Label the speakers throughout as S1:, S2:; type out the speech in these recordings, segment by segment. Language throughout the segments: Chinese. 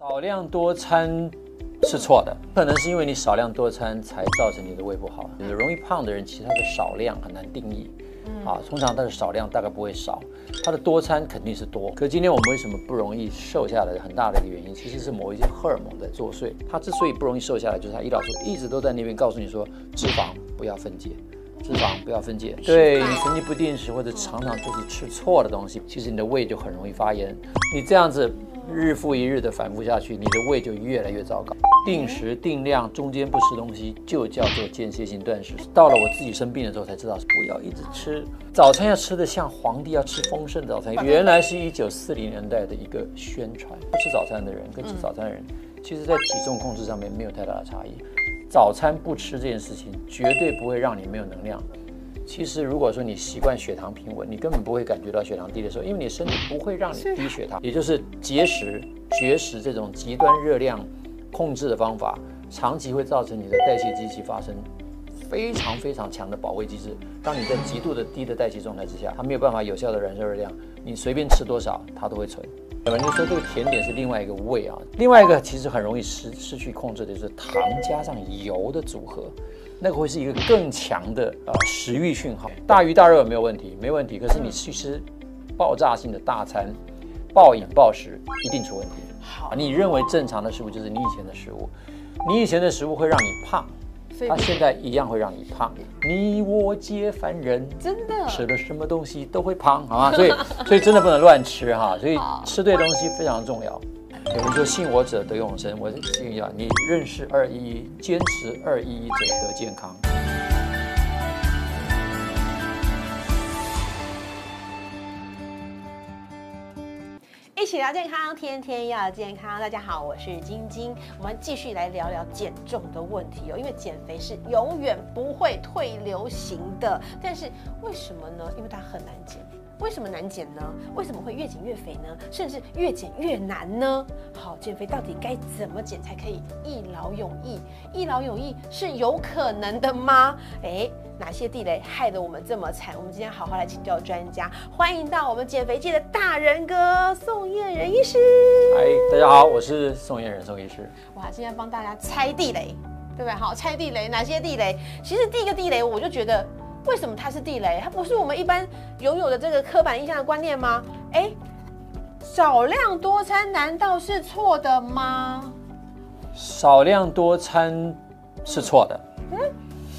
S1: 少量多餐是错的，可能是因为你少量多餐才造成你的胃不好。就是容易胖的人，其实他的少量很难定义，啊，通常他的少量大概不会少，他的多餐肯定是多。可今天我们为什么不容易瘦下来？很大的一个原因，其实是某一些荷尔蒙在作祟。他之所以不容易瘦下来，就是他胰岛素一直都在那边告诉你说，脂肪不要分解，脂肪不要分解。对你神经不定时或者常常就是吃错的东西，其实你的胃就很容易发炎。你这样子。日复一日的反复下去，你的胃就越来越糟糕。定时定量，中间不吃东西，就叫做间歇性断食。到了我自己生病的时候，才知道不要一直吃早餐，要吃的像皇帝，要吃丰盛的早餐。原来是一九四零年代的一个宣传。不吃早餐的人跟吃早餐的人，其实在体重控制上面没有太大的差异。早餐不吃这件事情，绝对不会让你没有能量。其实，如果说你习惯血糖平稳，你根本不会感觉到血糖低的时候，因为你身体不会让你低血糖。也就是节食、绝食这种极端热量控制的方法，长期会造成你的代谢机器发生非常非常强的保卫机制。当你在极度的低的代谢状态之下，它没有办法有效的燃烧热量，你随便吃多少，它都会存。有人就说这个甜点是另外一个胃啊，另外一个其实很容易失失去控制的就是糖加上油的组合。那个会是一个更强的呃食欲讯号，大鱼大肉没有问题，没问题。可是你去吃爆炸性的大餐，暴饮暴食一定出问题。好，你认为正常的食物就是你以前的食物，你以前的食物会让你胖，它现在一样会让你胖。你我皆凡人，
S2: 真的
S1: 吃了什么东西都会胖，好吗？所以所以真的不能乱吃哈，所以吃对东西非常重要。有人说信我者得永生，我信一你认识二一一，坚持二一一者得健康。
S2: 一起聊健康，天天要健康。大家好，我是晶晶，我们继续来聊聊减重的问题哦。因为减肥是永远不会退流行的，但是为什么呢？因为它很难减。为什么难减呢？为什么会越减越肥呢？甚至越减越难呢？好，减肥到底该怎么减才可以一劳永逸？一劳永逸是有可能的吗？哎，哪些地雷害得我们这么惨？我们今天好好来请教专家，欢迎到我们减肥界的大人哥宋燕仁医师。
S1: 嗨，大家好，我是宋燕仁宋医师。
S2: 哇，今天帮大家拆地雷，对不对？好，拆地雷，哪些地雷？其实第一个地雷，我就觉得。为什么它是地雷？它不是我们一般拥有的这个刻板印象的观念吗？哎，少量多餐难道是错的吗？
S1: 少量多餐是错的。嗯，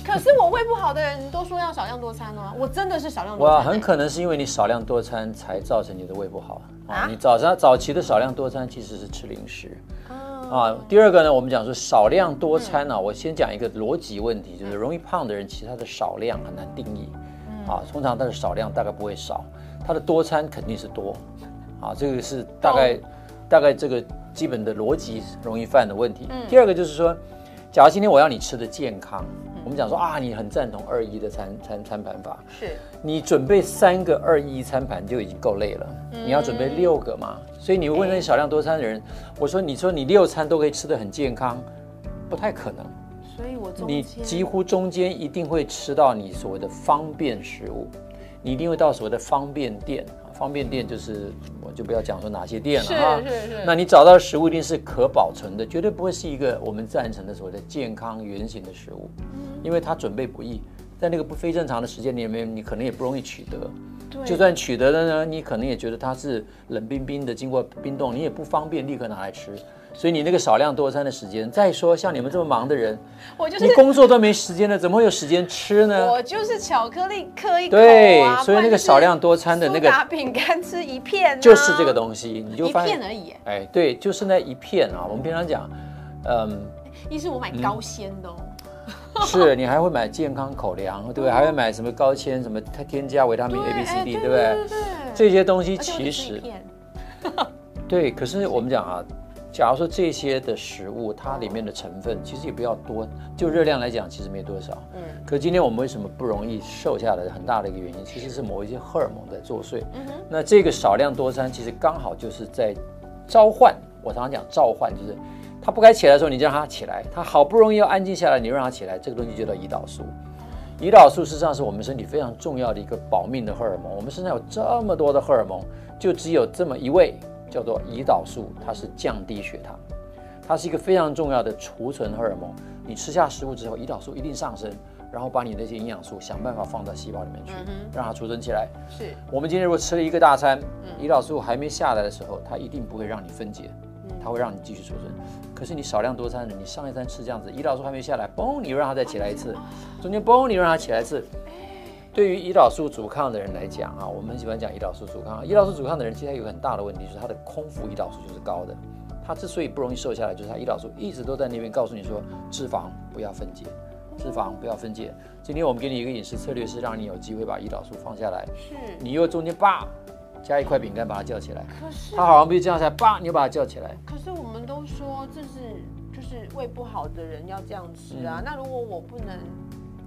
S2: 可是我胃不好的人都说要少量多餐啊。我真的是少量多餐。哇，
S1: 很可能是因为你少量多餐才造成你的胃不好啊。你早上早期的少量多餐其实是吃零食。啊，第二个呢，我们讲说少量多餐呢，我先讲一个逻辑问题，就是容易胖的人，其实他的少量很难定义，啊，通常他的少量大概不会少，他的多餐肯定是多，啊，这个是大概大概这个基本的逻辑容易犯的问题。第二个就是说，假如今天我要你吃的健康。我们讲说啊，你很赞同二一的餐餐餐盘法，
S2: 是。
S1: 你准备三个二一餐盘就已经够累了，你要准备六个嘛？所以你问那些少量多餐的人，我说你说你六餐都可以吃得很健康，不太可能。
S2: 所以我
S1: 你几乎中间一定会吃到你所谓的方便食物，你一定会到所谓的方便店。方便店就是，我就不要讲说哪些店了
S2: 哈。是是是。
S1: 那你找到的食物一定是可保存的，绝对不会是一个我们赞成的所谓的健康原形的食物，因为它准备不易，在那个不非正常的时间里面，你可能也不容易取得。就算取得了呢，你可能也觉得它是冷冰冰的，经过冰冻，你也不方便立刻拿来吃。所以你那个少量多餐的时间，再说像你们这么忙的人，
S2: 我就是
S1: 你工作都没时间了，怎么会有时间吃呢？
S2: 我就是巧克力嗑一口
S1: 对，所以那个少量多餐的那个
S2: 饼干吃一片，
S1: 就是这个东西，你就
S2: 一片而已。
S1: 哎，对，就是那一片啊。我们平常讲，
S2: 嗯，一是我买高纤的哦。
S1: 是你还会买健康口粮，对不对？还会买什么高纤，什么它添加维他命 A、B、C、D，对不对？这些东西其实，对，可是我们讲啊。假如说这些的食物，它里面的成分其实也不要多，就热量来讲，其实没多少。嗯。可今天我们为什么不容易瘦下来？很大的一个原因，其实是某一些荷尔蒙在作祟。嗯哼。那这个少量多餐，其实刚好就是在召唤。我常常讲召唤，就是他不该起来的时候，你就让他起来；他好不容易要安静下来，你让他起来。这个东西就叫胰岛素。胰岛素实际上是我们身体非常重要的一个保命的荷尔蒙。我们身上有这么多的荷尔蒙，就只有这么一位。叫做胰岛素，它是降低血糖。它是一个非常重要的储存荷尔蒙。你吃下食物之后，胰岛素一定上升，然后把你那些营养素想办法放到细胞里面去，让它储存起来。
S2: 是，
S1: 我们今天如果吃了一个大餐，胰岛素还没下来的时候，它一定不会让你分解，它会让你继续储存。可是你少量多餐的，你上一餐吃这样子，胰岛素还没下来，嘣，你又让它再起来一次，中间嘣，你又让它起来一次。对于胰岛素阻抗的人来讲啊，我们很喜欢讲胰岛素阻抗。胰岛素阻抗的人其实有个很大的问题，就是他的空腹胰岛素就是高的。他之所以不容易瘦下来，就是他胰岛素一直都在那边告诉你说，脂肪不要分解，脂肪不要分解。今天我们给你一个饮食策略，是让你有机会把胰岛素放下来。
S2: 是，
S1: 你又中间叭加一块饼干把它叫起来，
S2: 可是
S1: 他好像不是这样下来，叭你又把它叫起来。
S2: 可是我们都说这是就是胃不好的人要这样吃啊，那如果我不能，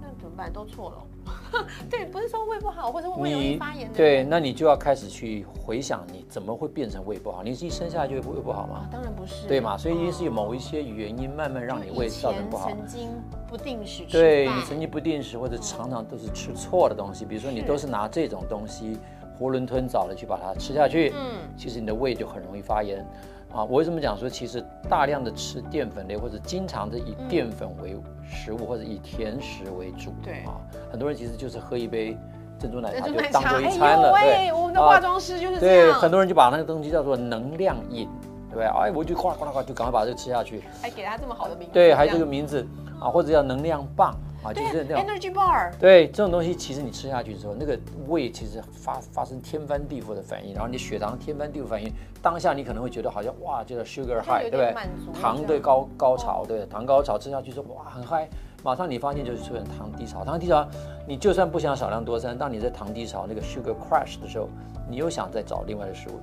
S2: 那怎么办？都错了。对，不是说胃不好，或者胃容易发炎的。
S1: 对，那你就要开始去回想，你怎么会变成胃不好？你一生下来就胃不好吗？
S2: 当然不是。
S1: 对嘛？所以一定是有某一些原因，慢慢让你胃造成不好。
S2: 曾经不定时吃
S1: 对你曾经不定时或者常常都是吃错的东西，比如说你都是拿这种东西囫囵吞枣的去把它吃下去，嗯，其实你的胃就很容易发炎。啊，我为什么讲说，其实大量的吃淀粉类或者经常的以淀粉为食物或者以甜食为主，
S2: 对啊，
S1: 很多人其实就是喝一杯珍珠奶茶就当做一餐了，
S2: 对，我们的化妆师就是
S1: 对，很多人就把那个东西叫做能量饮，对不对？哎，我就哗啦哗啦哗就赶快把这个吃下去，
S2: 还给他这么好的名字，
S1: 对，还有这个名字啊，或者叫能量棒。啊，就是
S2: 那样。Energy bar。
S1: 对，这种东西其实你吃下去之后，那个胃其实发发生天翻地覆的反应，然后你血糖天翻地覆反应，当下你可能会觉得好像哇，叫做 sugar high，对不对？糖的高高潮，对，糖高潮吃下去之后哇很嗨，马上你发现就是出现糖低潮，糖低潮，你就算不想少量多餐，当你在糖低潮那个 sugar crash 的时候，你又想再找另外的食物。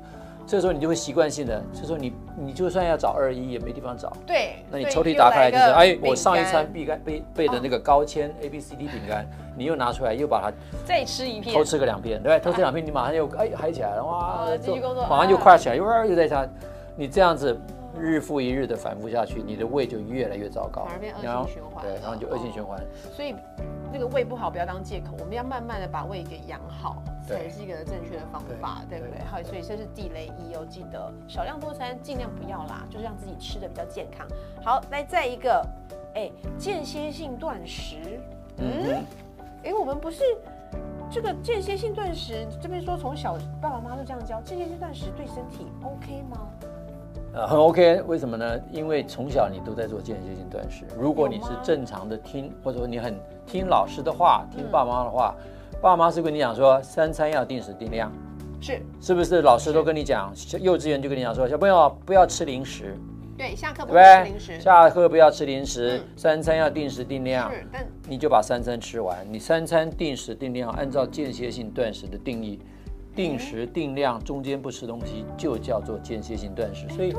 S1: 这时候你就会习惯性的，这时候你你就算要找二一也没地方找。
S2: 对，
S1: 那你抽屉打开来就是，哎，我上一餐必干备备的那个高纤 A B C D 饼干，你又拿出来又把它
S2: 再吃一片，
S1: 偷吃个两片，对，偷吃两片，你马上又哎嗨起来了，哇，
S2: 继续工作，
S1: 马上就快起来，又又在想，你这样子日复一日的反复下去，你的胃就越来越糟糕，
S2: 反而变恶性循环，
S1: 对，然后就恶性循环。
S2: 所以那个胃不好不要当借口，我们要慢慢的把胃给养好。才是一个正确的方法，对不对？好，所以这是地雷一哦，记得少量多餐，尽量不要啦，就是让自己吃的比较健康。好，来再一个，哎，间歇性断食，嗯，哎，我们不是这个间歇性断食，这边说从小爸爸妈妈都这样教，间歇性断食对身体 OK 吗？
S1: 呃，很 OK，为什么呢？因为从小你都在做间歇性断食，如果你是正常的听，或者说你很听老师的话，听爸妈的话。爸妈是跟你讲说，三餐要定时定量，
S2: 是
S1: 是不是？老师都跟你讲，幼稚园就跟你讲说，小朋友不要吃零食，
S2: 对，下课不吃零食，
S1: 下课不要吃零食，三餐要定时定量，
S2: 是，但
S1: 你就把三餐吃完，你三餐定时定量，按照间歇性断食的定义。定时定量，中间不吃东西就叫做间歇性断食。所以，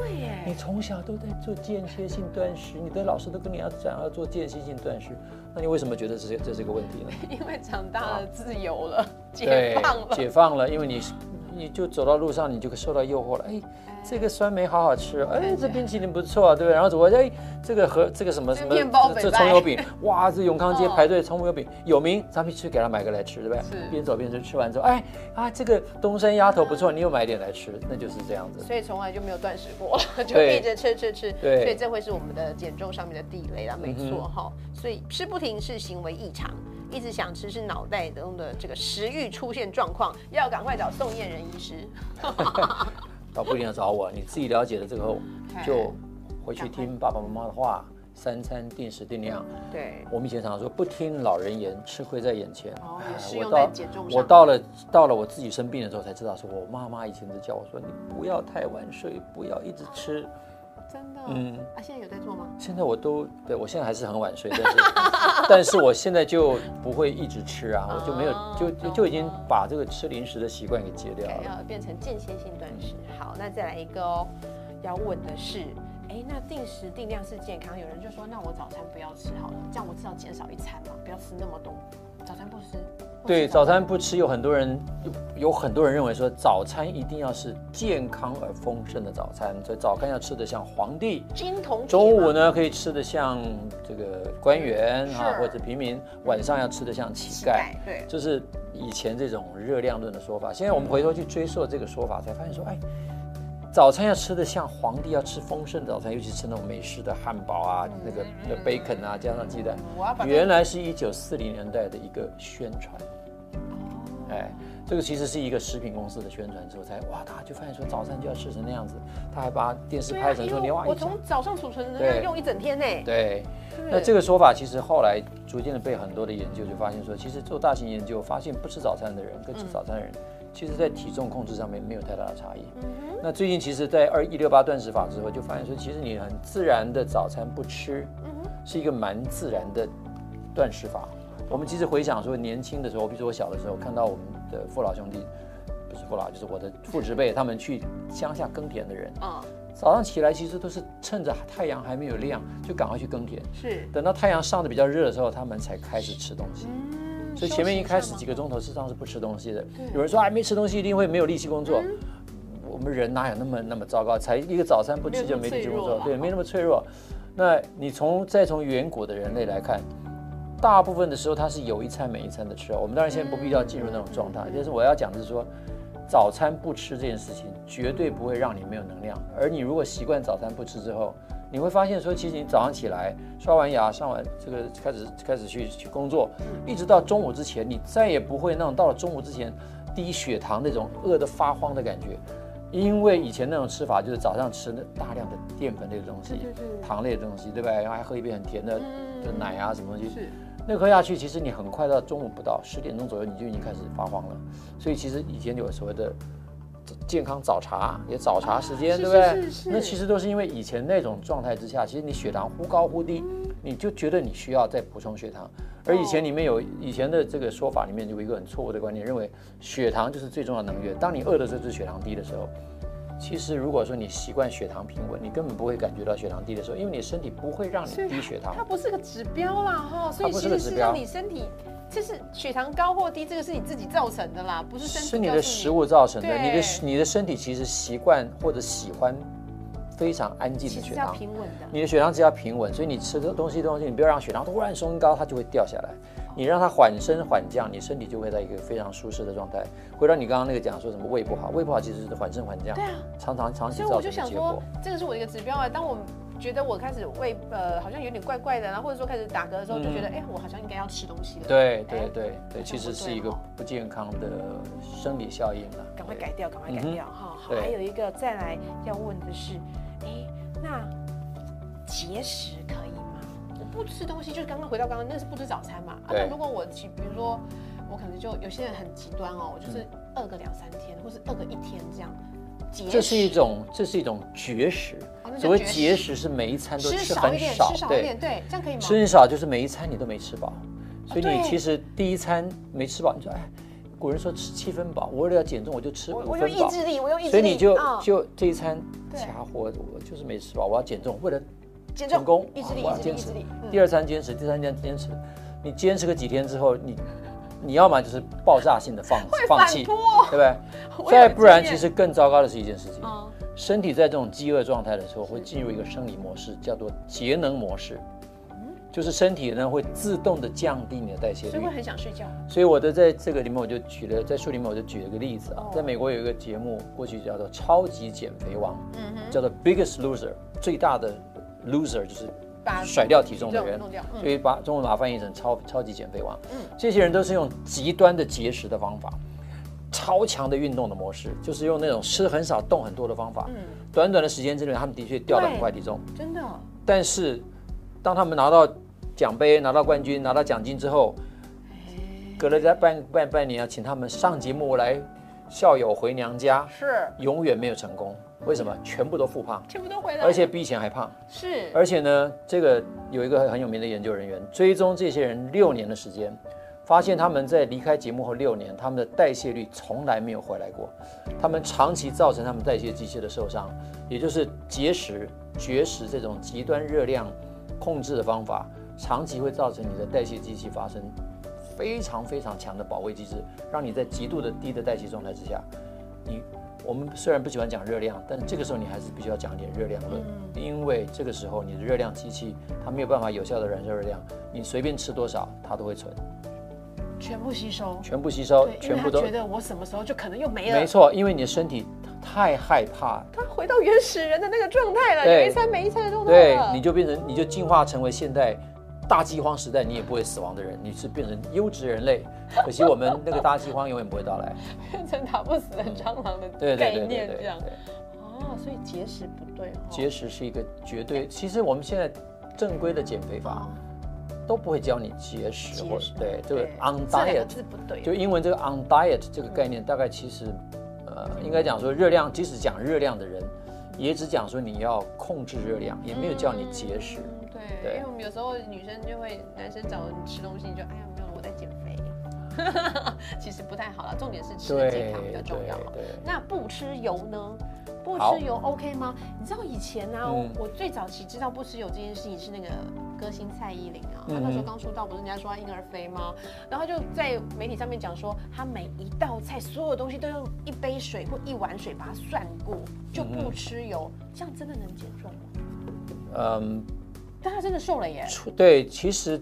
S1: 你从小都在做间歇性断食，你的老师都跟你要讲要做间歇性断食，那你为什么觉得这这是个问题呢？
S2: 因为长大了，自由了，解放了，
S1: 解放了，因为你。你就走到路上，你就受到诱惑了。哎，这个酸梅好好吃，哎，这冰淇淋不错，对不对？然后走过去，哎，这个和这个什么什么，这葱油饼，哇，这永康街排队葱油饼有名，咱们去给他买个来吃，对不对？
S2: 是。
S1: 边走边吃，吃完之后，哎啊，这个东山鸭头不错，你又买点来吃，那就是这样子。
S2: 所以从来就没有断食过，就一直吃吃吃。对。所以这会是我们的减重上面的地雷了，没错哈。所以吃不停是行为异常。一直想吃是脑袋中的这个食欲出现状况，要赶快找宋燕人医师。
S1: 倒不一定要找我，你自己了解了之后，就回去听爸爸妈妈的话，三餐定时定量。
S2: 对，
S1: 我们以前常说不听老人言，吃亏在眼前。
S2: 哦，适用在减重
S1: 我到了到了我自己生病的时候才知道，说我妈妈以前就叫我说，你不要太晚睡，不要一直吃。
S2: 真的，嗯，啊，现在有在做吗？
S1: 现在我都，对我现在还是很晚睡，但是，但是我现在就不会一直吃啊，我就没有，就就已经把这个吃零食的习惯给戒掉了，
S2: 要变成间歇性断食。好，那再来一个哦，要问的是，哎，那定时定量是健康？有人就说，那我早餐不要吃好了，这样我至少减少一餐嘛，不要吃那么多，早餐不吃。
S1: 对，早餐不吃，有很多人有有很多人认为说早餐一定要是健康而丰盛的早餐，所以早餐要吃的像皇帝，
S2: 金童。
S1: 中午呢可以吃的像这个官员啊或者平民，晚上要吃的像乞丐。
S2: 对，
S1: 就是以前这种热量论的说法。现在我们回头去追溯这个说法，才发现说，哎，早餐要吃的像皇帝要吃丰盛的早餐，尤其吃那种美式的汉堡啊，那个那 bacon 啊，加上鸡蛋，原来是一九四零年代的一个宣传。哎，这个其实是一个食品公司的宣传之后才哇，大家就发现说早餐就要吃成那样子，他还把电视拍成说你哇
S2: 我从早上储存的
S1: 对
S2: 量用一整天呢。
S1: 对。那这个说法其实后来逐渐的被很多的研究就发现说，其实做大型研究发现不吃早餐的人跟吃早餐的人，其实在体重控制上面没有太大的差异。那最近其实，在二一六八断食法之后，就发现说，其实你很自然的早餐不吃，是一个蛮自然的断食法。我们其实回想说，年轻的时候，比如说我小的时候，看到我们的父老兄弟，不是父老，就是我的父执辈，他们去乡下耕田的人，
S2: 啊，
S1: 早上起来其实都是趁着太阳还没有亮，就赶快去耕田。
S2: 是。
S1: 等到太阳上的比较热的时候，他们才开始吃东西。
S2: 嗯
S1: 所以前面一开始几
S2: 个
S1: 个钟头事实上是不吃东西的。有人说啊，没吃东西一定会没有力气工作。
S2: 嗯
S1: 我们人哪有那么那么糟糕？才一个早餐不吃就没力气工作对，没那么脆弱。那你从再从远古的人类来看，大部分的时候他是有一餐没一餐的吃哦。我们当然现在不必要进入那种状态，但是我要讲的是说，早餐不吃这件事情绝对不会让你没有能量。而你如果习惯早餐不吃之后，你会发现说，其实你早上起来刷完牙、上完这个开始开始去去工作，一直到中午之前，你再也不会那种到了中午之前低血糖那种饿得发慌的感觉。因为以前那种吃法就是早上吃那大量的淀粉类的东西糖类的东西，对不对？然后还喝一杯很甜的
S2: 嗯
S1: 的奶啊，什么东西。那喝下去，其实你很快到中午不到十点钟左右，你就已经开始发慌了。所以其实以前有所谓的健康早茶，也早茶时间，
S2: 啊
S1: 对不对？
S2: 是是是
S1: 那其实都是因为以前那种状态之下，其实你血糖忽高忽低，你就觉得你需要再补充血糖。而以前里面有以前的这个说法里面有一个很错误的观念，认为血糖就是最重要的能源。当你饿的时候，就是血糖低的时候。其实，如果说你习惯血糖平稳，你根本不会感觉到血糖低的时候，因为你身体不会让你低血糖
S2: 它。不是个指标啦哈，所以实是
S1: 是个指标
S2: 让你身体，就是血糖高或低，这个是你自己造成的啦，不是身体
S1: 是你的食物造成的，你的你的身体其实习惯或者喜欢非常安静的血糖，
S2: 平稳的。
S1: 你的血糖只要平稳，所以你吃的东西东西，你不要让血糖突然升高，它就会掉下来。你让它缓升缓降，你身体就会在一个非常舒适的状态。回到你刚刚那个讲说什么胃不好，胃不好其实是缓升缓降，
S2: 对啊，
S1: 常常长期
S2: 所以我就想说这个是我的一个指标啊。当我觉得我开始胃呃好像有点怪怪的，然后或者说开始打嗝的时候，就觉得哎、我好像应该要吃东西了。，
S1: 对对
S2: 哎
S1: 对对，其实是一个不健康的生理效应了。
S2: 赶快改掉，赶快改掉哈。还有一个再来要问的是，哎，那节食可不吃东西，就是刚刚回到刚刚那是不吃早餐嘛。啊，如果我其比如说我可能就有些人很极端哦，我就是饿个两三天，或是饿个一天这样。节
S1: 这是一种这是一种绝食所谓
S2: 绝食
S1: 节食。是每一餐都
S2: 吃
S1: 吃
S2: 少一点，
S1: 很少
S2: 吃，少一点，对，这样可以吗？
S1: 吃很少就是每一餐你都没吃饱，所以你其实第一餐没吃饱，你说哎，古人说吃七分饱，我为了要减重我就吃五分饱，
S2: 意志力，我用。意志力，
S1: 所以你就
S2: 啊
S1: 就这一餐
S2: 对。
S1: 家伙我就是没吃饱，我要减重，为了成功
S2: 意志力，意志力，意
S1: 我要坚持
S2: 志力。嗯
S1: 第二餐坚持，第三餐坚持，你坚持个几天之后，你你要么就是爆炸性的放放弃，对不对？再不然，其实更糟糕的是一件事情，
S2: 嗯
S1: 身体在这种饥饿状态的时候，会进入一个生理模式，叫做节能模式，就是身体呢会自动的降低你的代谢率
S2: 所以会。很想睡觉。
S1: 所以我的在这个里面我就举了，在书里面我就举了个例子啊
S2: 哦，
S1: 在美国有一个节目，过去叫做《超级减肥王》，
S2: 嗯哼，
S1: 叫做 Biggest Loser，最大的 loser 就是甩掉体重的人。
S2: 嗯
S1: 所以把中文把它翻译成超超级减肥王。
S2: 嗯
S1: 这些人都是用极端的节食的方法，超强的运动的模式，就是用那种吃很少、动很多的方法。
S2: 嗯，
S1: 短短的时间之内，他们的确掉了很快体重。
S2: 真的。
S1: 但是，当他们拿到奖杯、拿到冠军、拿到奖金之后，隔了在半半半年，啊请他们上节目来孝友回娘家，
S2: 是，
S1: 永远没有成功。为什么？全部都复胖，
S2: 全部都回来。
S1: 而且比以前还胖。
S2: 是，
S1: 而且呢，这个有一个很有名的研究人员追踪这些人六年的时间，发现他们在离开节目后六年，他们的代谢率从来没有回来过。他们长期造成他们代谢机器的受伤，也就是节食、绝食这种极端热量控制的方法，长期会造成你的代谢机器发生非常非常强的保卫机制，让你在极度的低的代谢状态之下，你我们虽然不喜欢讲热量，但是这个时候你还是必须要讲一点热量论，因为这个时候你的热量机器它没有办法有效的燃烧热量，你随便吃多少它都会存，
S2: 全部吸收。
S1: 全部吸收全部都
S2: 他觉得我什么时候就可能又没了。
S1: 没错，因为你的身体太害怕，
S2: 它回到原始人的那个状态了，
S1: 对。
S2: 有一餐没一餐的状态
S1: 对，你就变成你就进化成为现代大饥荒时代你也不会死亡的人，你是变成优质人类。可惜我们那个大饥荒永远不会到来。
S2: 变成打不死的蟑螂的概念这样。
S1: 对。
S2: 哦，所以节食不对哦。
S1: 节食是一个绝对，其实我们现在正规的减肥法都不会教你节食，或对这个 on diet，
S2: 字不对。
S1: 就英文这个 on diet 这个概念，大概其实呃应该讲说热量，即使讲热量的人，也只讲说你要控制热量，也没有叫你节食。
S2: 嗯对，因为我们有时候女生就会，男生找你吃东西，你就哎呀没有，我在减肥。其实不太好了，重点是吃的健康比较重要。那不吃油呢？不吃油 OK 吗？你知道以前呢、
S1: 嗯
S2: 我最早期知道不吃油这件事情是那个歌星蔡依林啊，
S1: 嗯
S2: 她那时候刚出道，不是人家说她婴儿肥吗？然后就在媒体上面讲说，她每一道菜所有东西都用一杯水或一碗水把它涮过，就不吃油，这样真的能减重吗？
S1: 嗯，
S2: 但他真的瘦了耶！
S1: 对，其实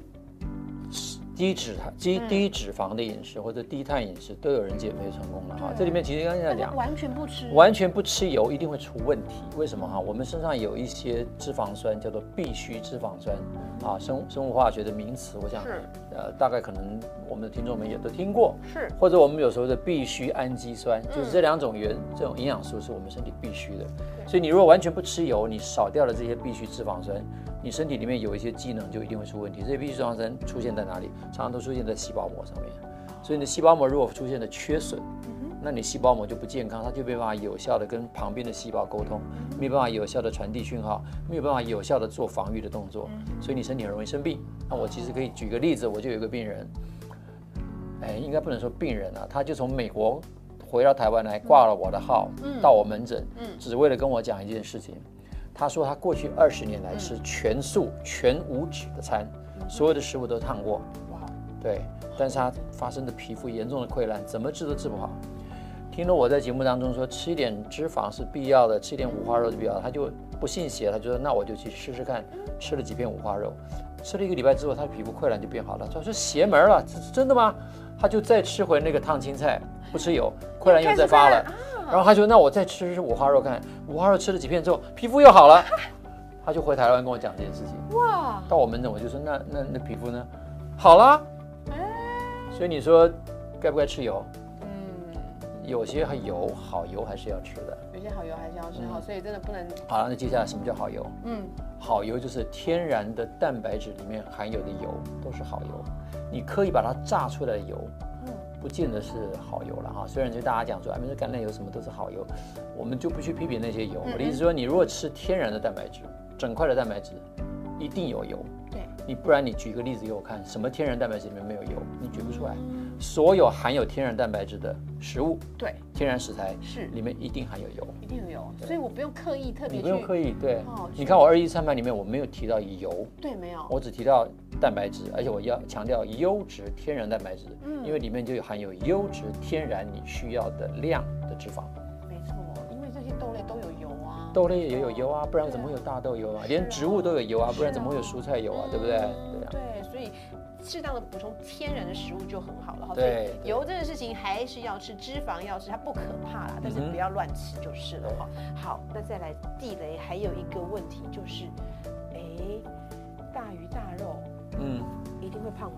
S1: 低脂肪、低
S2: 嗯
S1: 低脂肪的饮食或者低碳饮食都有人减肥成功了哈。这里面其实刚才讲，
S2: 完全不吃，
S1: 完全不吃油一定会出问题。为什么哈？我们身上有一些脂肪酸叫做必需脂肪酸啊，生生物化学的名词，我想
S2: 是
S1: 呃大概可能我们的听众们也都听过。
S2: 是
S1: 或者我们有时候的必需氨基酸，就是这两种元这种营养素是我们身体必须的。所以你如果完全不吃油，你少掉了这些必需脂肪酸，你身体里面有一些机能就一定会出问题。这些必需脂肪酸出现在哪里？常常都出现在细胞膜上面。所以你的细胞膜如果出现了缺损，那你细胞膜就不健康，它就没办法有效的跟旁边的细胞沟通，没有办法有效的传递讯号，没有办法有效的做防御的动作，所以你身体很容易生病。那我其实可以举个例子，我就有一个病人，哎，应该不能说病人啊，他就从美国回到台湾来挂了我的号，到我门诊，只为了跟我讲一件事情。他说他过去二十年来吃全素、全无脂的餐，所有的食物都烫过，
S2: 哇，
S1: 对，但是他发生的皮肤严重的溃烂，怎么治都治不好。听了我在节目当中说吃一点脂肪是必要的，吃一点五花肉是必要的，他就不信邪，他就说那我就去试试看，吃了几片五花肉，吃了一个礼拜之后，他的皮肤溃烂就变好了。他说邪门了，这是真的吗？他就再吃回那个烫青菜，不吃油，溃烂又再发了。然后他说那我再吃五花肉看，五花肉吃了几片之后，皮肤又好了。他就回台湾跟我讲这件事情。
S2: 哇，
S1: 到我门诊我就说那那那皮肤呢？好了。所以你说该不该吃油？
S2: 嗯，
S1: 有些油好油还是要吃的。
S2: 有些好油还是要吃好，所以真的不能，
S1: 好了，那接下来什么叫好油？
S2: 嗯，
S1: 好油就是天然的蛋白质里面含有的油都是好油，你刻意把它榨出来的油，不见得是好油了哈。虽然就大家讲说，哎，那橄榄油什么都是好油，我们就不去批评那些油。我的意思说，你如果吃天然的蛋白质，整块的蛋白质，一定有油。
S2: 对，
S1: 你不然你举一个例子给我看，什么天然蛋白质里面没有油？你举不出来。所有含有天然蛋白质的食物，
S2: 对，
S1: 天然食材
S2: 是
S1: 里面一定含有油。
S2: 一定有油，所以我不用刻意特别去，
S1: 你不用刻意对
S2: 哦，
S1: 你看我二一餐盘里面我没有提到油，
S2: 对，没有，
S1: 我只提到蛋白质，而且我要强调优质天然蛋白质，
S2: 嗯
S1: 因为里面就有含有优质天然你需要的量的脂肪。
S2: 没错，因为这些豆类都有油啊，
S1: 豆类也有油啊，不然怎么会有大豆油啊？连植物都有油啊，不然怎么会有蔬菜油啊？对不对？对啊。
S2: 对，所以适当的补充天然的食物就很好了哈。
S1: 对
S2: 油这个事情还是要吃，脂肪要吃，它不可怕啦，但是不要乱吃就是了哈。好，那再来地雷还有一个问题就是，哎，大鱼大肉
S1: 嗯，
S2: 一定会胖吗？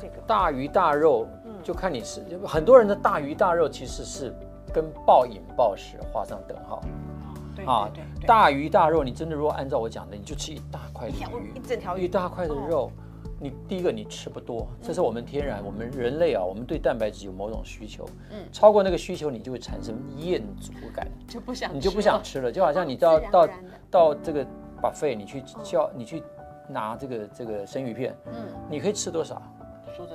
S2: 这个
S1: 大鱼大肉
S2: 嗯
S1: 就看你吃，就很多人的大鱼大肉其实是跟暴饮暴食画上等号
S2: 对
S1: 啊大鱼大肉，你真的如果按照我讲的，你就吃一大块的鱼。
S2: 一，整条鱼，
S1: 一大块的肉，你第一个你吃不多，这是我们天然，我们人类啊，我们对蛋白质有某种需求，
S2: 嗯。
S1: 超过那个需求，你就会产生厌足感，
S2: 就不想
S1: 你就不想吃了，就好像你到到到这个 buffet，你去叫你去拿这个这个生鱼片，
S2: 嗯，
S1: 你可以吃多少？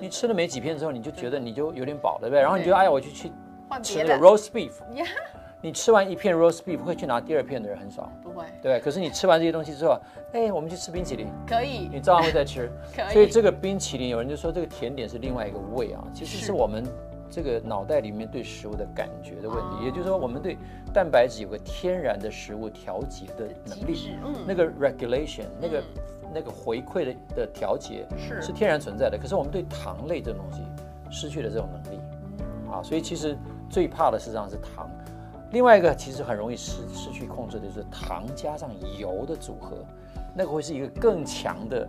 S1: 你吃了没几片之后，你就觉得你就有点饱了，对不对？然后你就哎呀，我去
S2: 去
S1: 吃那个 roast beef，
S2: 呀，
S1: 你吃完一片 roast beef 会去拿第二片的人很少，
S2: 不会，
S1: 对？可是你吃完这些东西之后，哎，我们去吃冰淇淋，
S2: 可以
S1: 你照样会再吃。
S2: 可以，
S1: 所以这个冰淇淋，有人就说这个甜点是另外一个味啊，其实
S2: 是
S1: 是我们这个脑袋里面对食物的感觉的问
S2: 哦
S1: 题。也就是说，我们对蛋白质有个天然的食物调节的能力，
S2: 嗯，
S1: 那个 regulation，那个那个回馈的的调节
S2: 是
S1: 是天然存在的。可是我们对糖类这种东西失去了这种能力
S2: 嗯
S1: 啊，所以其实最怕的实际上是糖。另外一个其实很容易失失去控制的就是糖加上油的组合，那个会是一个更强的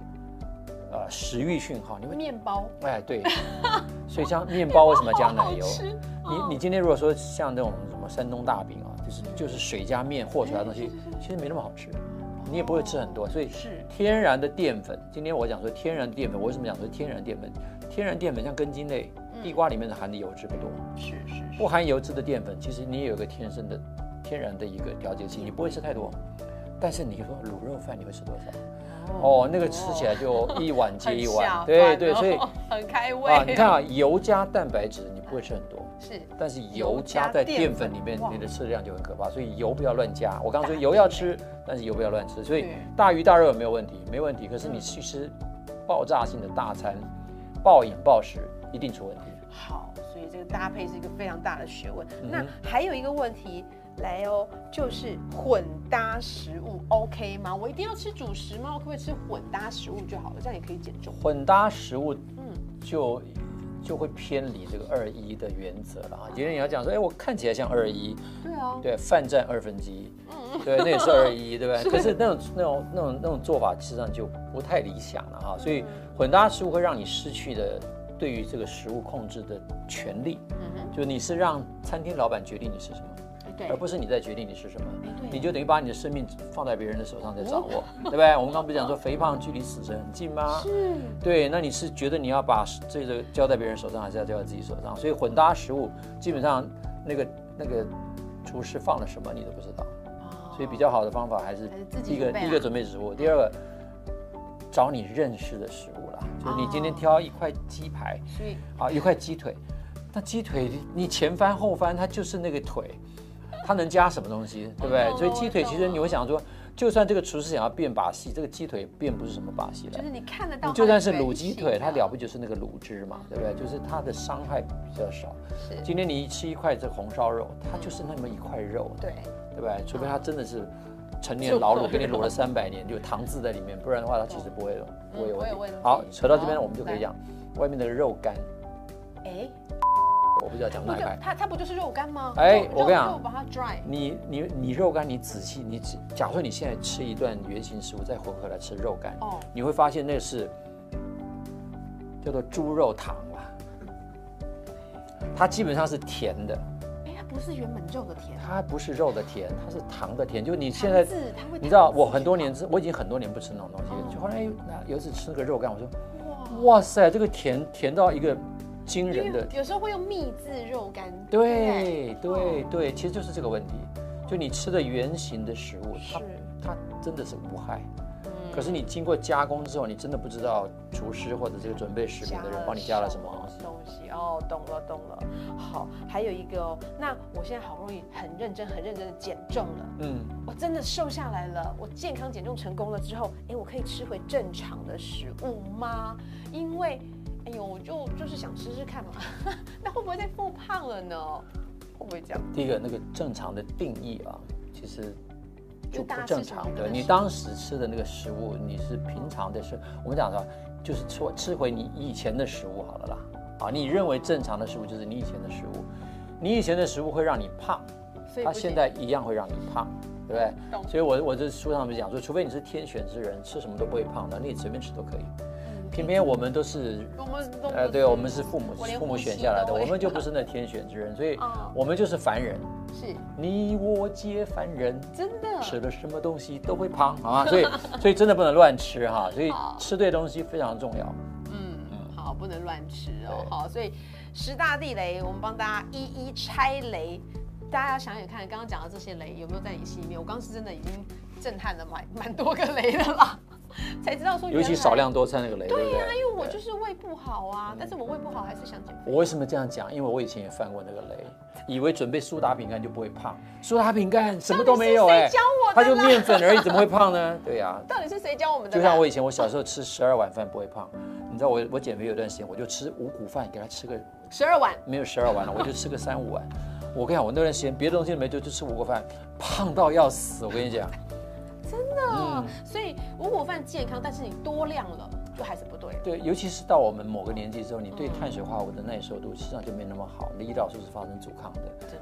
S1: 呃食欲讯号。你会
S2: 面包，
S1: 哎对，所以像面包为什么加奶油？你你今天如果说像那种什么山东大饼啊，就是就是水加面和出来的东西，其实没那么好吃，你也不会吃很多。所以
S2: 是
S1: 天然的淀粉，今天我讲说天然淀粉，我为什么讲说天然淀粉？天然淀粉像根茎类，地瓜里面的含的油脂不多，
S2: 是是
S1: 不含油脂的淀粉，其实你也有一个天生的天然的一个调节器，你不会吃太多。但是你说卤肉饭你会吃多少？哦，那个吃起来就一碗接 一碗，对对，所以
S2: 很开胃。
S1: 啊，你看啊，油加蛋白质你不会吃很多，
S2: 是。
S1: 但是油加在淀粉里面，你的吃量就很可怕，所以油不要乱加。我刚刚说油要吃，但是油不要乱吃，所以大鱼大肉没有问题，没问题。可是你去吃爆炸性的大餐，暴饮暴食一定出问题。
S2: 好，所以这个搭配是一个非常大的学问。那还有一个问题来哦，就是混搭食物 OK 吗？我一定要吃主食吗？我可不可以吃混搭食物就好了？这样也可以减重。
S1: 混搭食物，嗯，就就会偏离这个二一的原则了啊。今天你要讲说，哎，我看起来像二一，
S2: 对啊，
S1: 对，饭占二分之一，嗯，对，那也是二一，对不对？可是那种那种那种那种做法，实际上就不太理想了哈。所以混搭食物会让你失去的。对于这个食物控制的权利，嗯就你是让餐厅老板决定你是什么，
S2: 对，
S1: 而不是你在决定你是什么，你就等于把你的生命放在别人的手上在掌握，对不对？我们刚刚不是讲说肥胖距离死神很近吗？
S2: 是，
S1: 对，那你是觉得你要把这个交在别人手上，还是要交在自己手上？所以混搭食物基本上那个那个厨师放了什么你都不知道，所以比较好的方法还是第一个第一个准备食物，第二个找你认识的食物啦。就是你今天挑一块鸡排，啊，一块鸡腿，那鸡腿你前翻后翻，它就是那个腿，它能加什么东西，对不对？所以鸡腿其实你会想说，就算这个厨师想要变把戏，这个鸡腿变不是什么把戏
S2: 了。就是你看得到，
S1: 你就算是卤鸡腿，它了不就是那个卤汁嘛，对不对？就是它的伤害比较少。是。今天你吃一块这红烧肉，它就是那么一块肉，
S2: 对，
S1: 对不对？除非它真的是。陈年老卤给你卤了三百年，就糖渍在里面，不然的话它其实不会不会有问题。好，扯到这边我们就可以讲外面的肉干。哎，我不知道讲哪一块。
S2: 它它不就是肉干吗？
S1: 哎，我跟你讲，
S2: 把它 dry。
S1: 你你你肉干，你仔细你假如说你现在吃一段原形食物，再混合来吃肉干，哦，你会发现那是叫做猪肉糖啦，它基本上是甜的。
S2: 不是原本肉的甜，
S1: 它不是肉的甜，它是糖的甜。就你现在，你知道我很多年之，我已经很多年不吃那种东西。就后来有一次吃那个肉干，我说，哇哇塞，这个甜甜到一个惊人的。
S2: 有时候会用秘制肉干。
S1: 对对对，其实就是这个问题。就你吃的原形的食物，它它真的是无害。可是你经过加工之后，你真的不知道厨师或者这个准备食品的人帮你加了什么
S2: 东西哦，懂了懂了。好，还有一个哦，那我现在好不容易很认真很认真的减重了，嗯，我真的瘦下来了，我健康减重成功了之后，哎，我可以吃回正常的食物吗？因为，哎呦，我就就是想吃吃看嘛，那会不会再复胖了呢？会不会这样？
S1: 第一个那个正常的定义啊，其实。就不正常的，你当时吃的那个食物，你是平常的，是我们讲说，就是吃吃回你以前的食物好了啦。啊，你认为正常的食物就是你以前的食物，你以前的食物会让你胖，它现在一样会让你胖，对不对？所以我我这书上面讲说，除非你是天选之人，吃什么都不会胖的，你随便吃都可以。偏偏我们都是，
S2: 我们
S1: 呃，对，我们是父母父母选下来的，我们就不是 那天选之人，所以我们就是凡人。
S2: 是，
S1: 你我皆凡人，
S2: 真的
S1: 吃了什么东西都会胖，好吗？所以 所以真的不能乱吃哈，所以吃对东西非常重要。
S2: 不能乱吃哦。好，所以十大地雷，我们帮大家一一拆雷。大家要想想看，刚刚讲的这些雷有没有在你心里面？我刚是真的已经震撼了蛮蛮多个雷的啦。才知道说，
S1: 尤其少量多餐那个雷，对
S2: 呀，因为我就是胃不好啊，但是我胃不好还是想减肥。
S1: 我为什么这样讲？因为我以前也犯过那个雷，以为准备苏打饼干就不会胖，苏打饼干什么都没有哎，
S2: 教我
S1: 它就面粉而已，怎么会胖呢？对呀，
S2: 到底是谁教我们的？
S1: 就像我以前我小时候吃十二碗饭不会胖，你知道我我减肥有段时间我就吃五谷饭，给他吃个
S2: 十二碗，
S1: 没有十二碗了，我就吃个三五碗。我跟你讲，我那段时间别的东西都没，就就吃五谷饭，胖到要死。我跟你讲。
S2: 真的，所以五谷饭健康，但是你多量了就还是不对。
S1: 对，尤其是到我们某个年纪之后，你对碳水化合物的耐受度实际上就没那么好，你的胰岛素是发生阻抗的。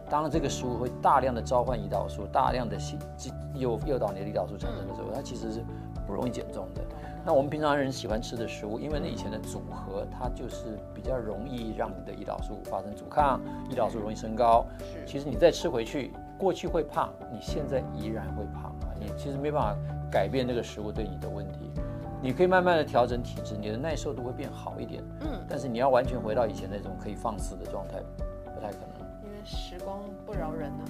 S1: 当这个食物会大量的召唤胰岛素，大量的诱诱导你的胰岛素产生的时候，它其实是不容易减重的。那我们平常人喜欢吃的食物，因为那以前的组合，它就是比较容易让你的胰岛素发生阻抗，胰岛素容易升高。其实你再吃回去，过去会胖，你现在依然会胖啊！你其实没办法改变这个食物对你的问题。你可以慢慢的调整体质，你的耐受度会变好一点。嗯，但是你要完全回到以前那种可以放肆的状态，不太可能。
S2: 因为时光不饶人呢。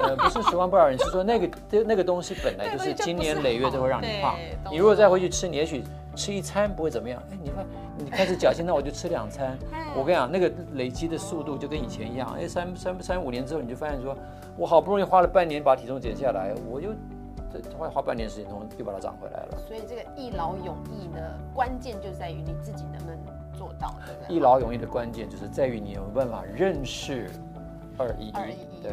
S1: 呃，不是时光不饶人，是说那个那个东西本来就是经年累月都会让你胖。你如果再回去吃，你也许吃一餐不会怎么样。哎，你看你开始侥幸，那我就吃两餐。我跟你讲，那个累积的速度就跟以前一样。哎，三三三五年之后，你就发现说，我好不容易花了半年把体重减下来，我又。花花半年时间，后又把它涨回来了。
S2: 所以这个一劳永逸的，关键就在于你自己能不能做到。
S1: 一劳永逸的关键就是在于你有办法认识二一一。
S2: 对，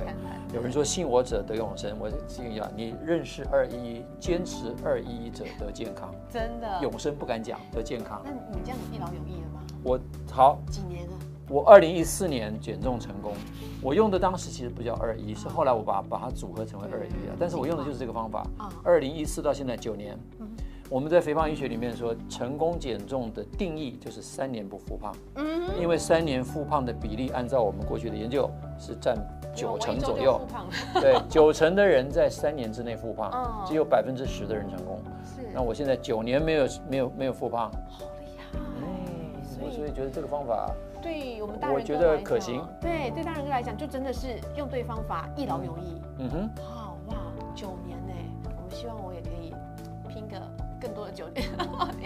S1: 有人说信我者得永生，我建议啊，你认识二一一，坚持二一一者得健康。
S2: 真的，
S1: 永生不敢讲，得健康。
S2: 那你这样一劳永逸了吗？
S1: 我好
S2: 几年了。
S1: 我二零一四年减重成功，我用的当时其实不叫二一，是后来我把把它组合成为二一啊。但是我用的就是这个方法。二零一四到现在九年，我们在肥胖医学里面说，成功减重的定义就是三年不复胖。嗯，因为三年复胖的比例，按照我们过去的研究是占九成左右。对，九成的人在三年之内复胖，只有百分之十的人成功。是。那我现在九年没有没有没有复胖，
S2: 好厉害。哎，
S1: 所以所以觉得这个方法。
S2: 对我们大人，
S1: 我觉得可行。
S2: 对，对大人哥来讲，就真的是用对方法，一劳永逸。嗯哼，好哇，九年呢，我们希望我也可以拼个更多的九年。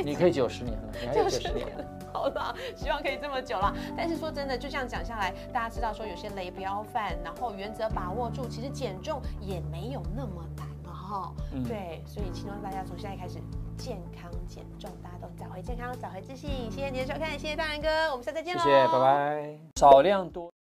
S1: 你可以九十年了，你还有九十年。
S2: 好了，希望可以这么久了。但是说真的，就这样讲下来，大家知道说有些雷不要犯，然后原则把握住，其实减重也没有那么难了哈。对，所以希望大家从现在开始。健康减重，大家都找回健康，找回自信。谢谢你的收看，谢谢大然哥，我们下次再见喽！
S1: 谢谢，拜拜。少量多。